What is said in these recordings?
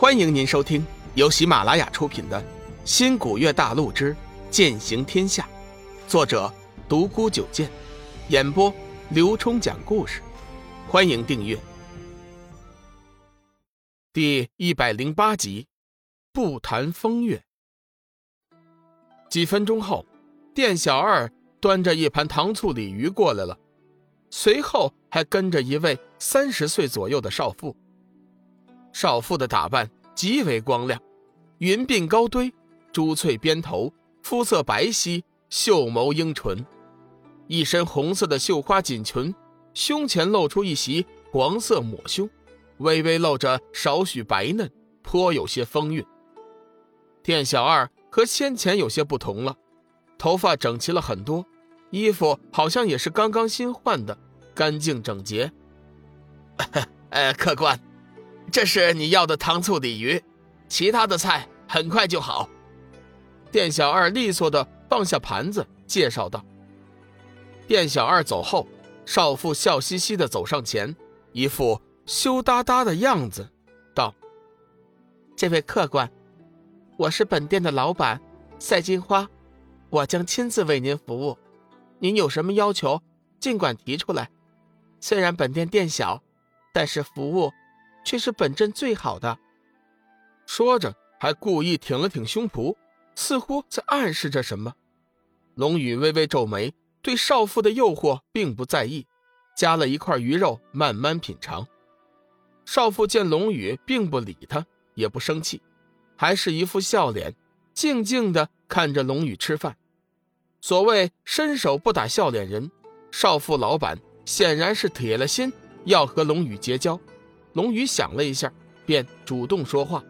欢迎您收听由喜马拉雅出品的《新古月大陆之剑行天下》，作者独孤九剑，演播刘冲讲故事。欢迎订阅。第一百零八集，不谈风月。几分钟后，店小二端着一盘糖醋鲤鱼过来了，随后还跟着一位三十岁左右的少妇。少妇的打扮极为光亮，云鬓高堆，珠翠边头，肤色白皙，秀眸英唇，一身红色的绣花锦裙，胸前露出一袭黄色抹胸，微微露着少许白嫩，颇有些风韵。店小二和先前有些不同了，头发整齐了很多，衣服好像也是刚刚新换的，干净整洁。呃，客官。这是你要的糖醋鲤鱼，其他的菜很快就好。店小二利索的放下盘子，介绍道。店小二走后，少妇笑嘻嘻的走上前，一副羞答答的样子，道：“这位客官，我是本店的老板赛金花，我将亲自为您服务。您有什么要求，尽管提出来。虽然本店店小，但是服务。”却是本镇最好的。说着，还故意挺了挺胸脯，似乎在暗示着什么。龙宇微微皱眉，对少妇的诱惑并不在意，夹了一块鱼肉慢慢品尝。少妇见龙宇并不理他，也不生气，还是一副笑脸，静静的看着龙宇吃饭。所谓伸手不打笑脸人，少妇老板显然是铁了心要和龙宇结交。龙宇想了一下，便主动说话，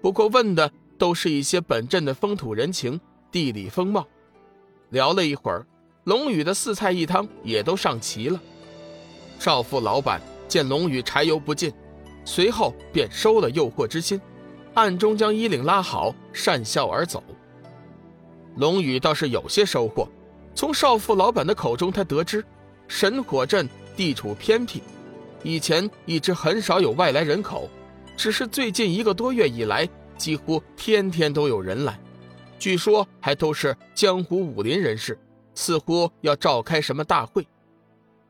不过问的都是一些本镇的风土人情、地理风貌。聊了一会儿，龙宇的四菜一汤也都上齐了。少妇老板见龙宇柴油不进，随后便收了诱惑之心，暗中将衣领拉好，讪笑而走。龙宇倒是有些收获，从少妇老板的口中，他得知神火镇地处偏僻。以前一直很少有外来人口，只是最近一个多月以来，几乎天天都有人来。据说还都是江湖武林人士，似乎要召开什么大会。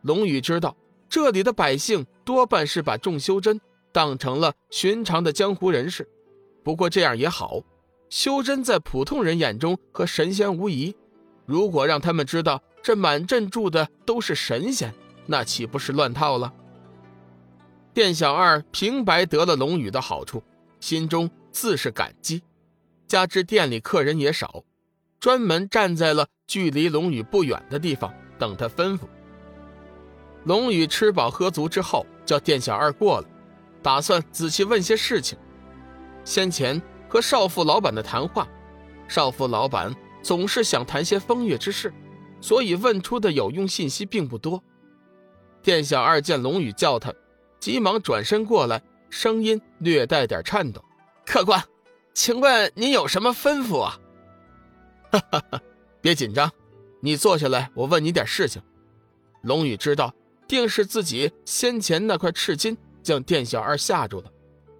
龙宇知道这里的百姓多半是把仲修真当成了寻常的江湖人士，不过这样也好，修真在普通人眼中和神仙无疑。如果让他们知道这满镇住的都是神仙，那岂不是乱套了？店小二平白得了龙宇的好处，心中自是感激。加之店里客人也少，专门站在了距离龙宇不远的地方等他吩咐。龙宇吃饱喝足之后，叫店小二过来，打算仔细问些事情。先前和少妇老板的谈话，少妇老板总是想谈些风月之事，所以问出的有用信息并不多。店小二见龙宇叫他。急忙转身过来，声音略带点颤抖：“客官，请问您有什么吩咐啊？”“哈哈哈，别紧张，你坐下来，我问你点事情。”龙宇知道，定是自己先前那块赤金将店小二吓住了，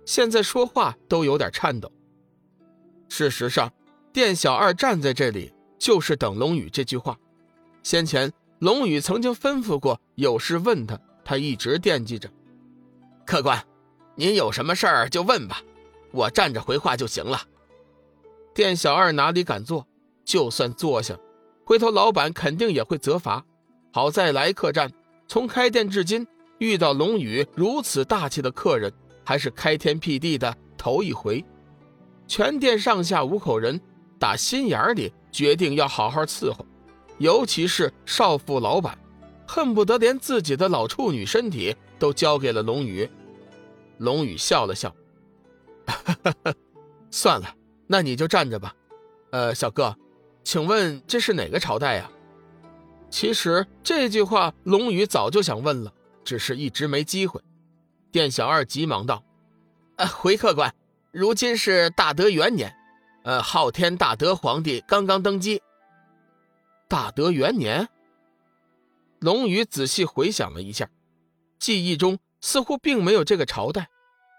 现在说话都有点颤抖。事实上，店小二站在这里就是等龙宇这句话。先前龙宇曾经吩咐过，有事问他，他一直惦记着。客官，您有什么事儿就问吧，我站着回话就行了。店小二哪里敢坐？就算坐下，回头老板肯定也会责罚。好在来客栈，从开店至今遇到龙宇如此大气的客人，还是开天辟地的头一回。全店上下五口人，打心眼里决定要好好伺候，尤其是少妇老板，恨不得连自己的老处女身体都交给了龙宇。龙宇笑了笑，算了，那你就站着吧。呃，小哥，请问这是哪个朝代呀？其实这句话龙宇早就想问了，只是一直没机会。店小二急忙道：“呃，回客官，如今是大德元年，呃，昊天大德皇帝刚刚登基。大德元年。”龙宇仔细回想了一下，记忆中。似乎并没有这个朝代，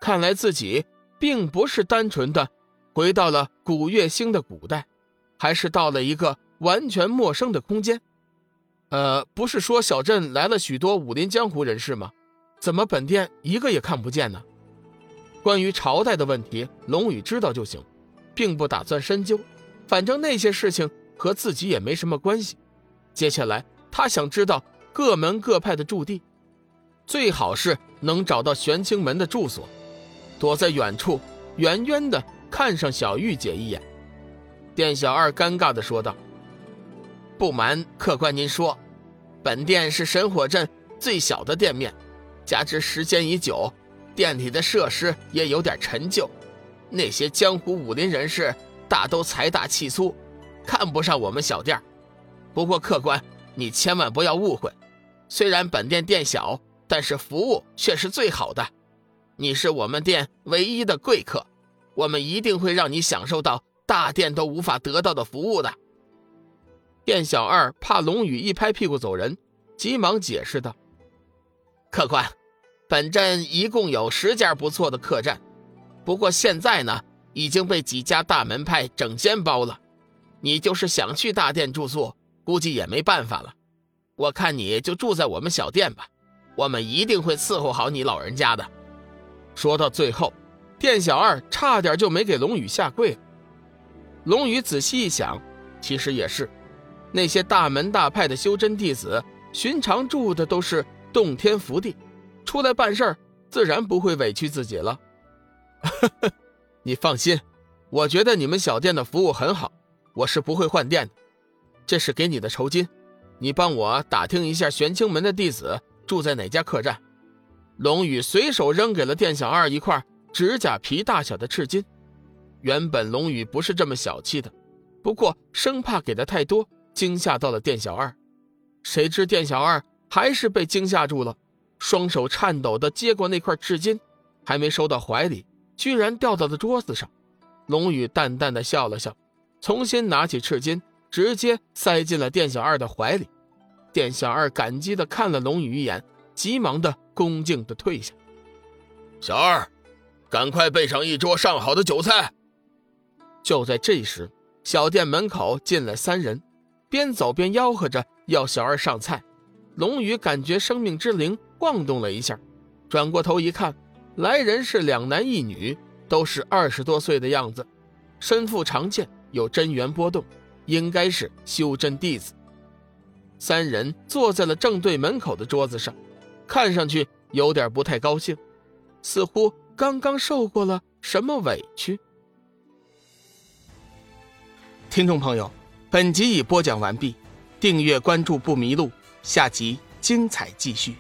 看来自己并不是单纯的回到了古月星的古代，还是到了一个完全陌生的空间。呃，不是说小镇来了许多武林江湖人士吗？怎么本店一个也看不见呢？关于朝代的问题，龙宇知道就行，并不打算深究。反正那些事情和自己也没什么关系。接下来，他想知道各门各派的驻地，最好是能找到玄清门的住所。躲在远处，远远的看上小玉姐一眼。店小二尴尬的说道：“不瞒客官您说，本店是神火镇最小的店面，加之时间已久，店里的设施也有点陈旧。那些江湖武林人士大都财大气粗，看不上我们小店。不过客官，你千万不要误会，虽然本店店小，但是服务却是最好的。”你是我们店唯一的贵客，我们一定会让你享受到大店都无法得到的服务的。店小二怕龙宇一拍屁股走人，急忙解释道：“客官，本镇一共有十家不错的客栈，不过现在呢已经被几家大门派整间包了。你就是想去大店住宿，估计也没办法了。我看你就住在我们小店吧，我们一定会伺候好你老人家的。”说到最后，店小二差点就没给龙宇下跪。龙宇仔细一想，其实也是，那些大门大派的修真弟子，寻常住的都是洞天福地，出来办事儿自然不会委屈自己了。你放心，我觉得你们小店的服务很好，我是不会换店的。这是给你的酬金，你帮我打听一下玄清门的弟子住在哪家客栈。龙宇随手扔给了店小二一块指甲皮大小的赤金。原本龙宇不是这么小气的，不过生怕给的太多，惊吓到了店小二。谁知店小二还是被惊吓住了，双手颤抖地接过那块赤金，还没收到怀里，居然掉到了桌子上。龙宇淡淡的笑了笑，重新拿起赤金，直接塞进了店小二的怀里。店小二感激的看了龙宇一眼，急忙的。恭敬的退下，小二，赶快备上一桌上好的酒菜。就在这时，小店门口进来三人，边走边吆喝着要小二上菜。龙宇感觉生命之灵晃动了一下，转过头一看，来人是两男一女，都是二十多岁的样子，身负长剑，有真元波动，应该是修真弟子。三人坐在了正对门口的桌子上。看上去有点不太高兴，似乎刚刚受过了什么委屈。听众朋友，本集已播讲完毕，订阅关注不迷路，下集精彩继续。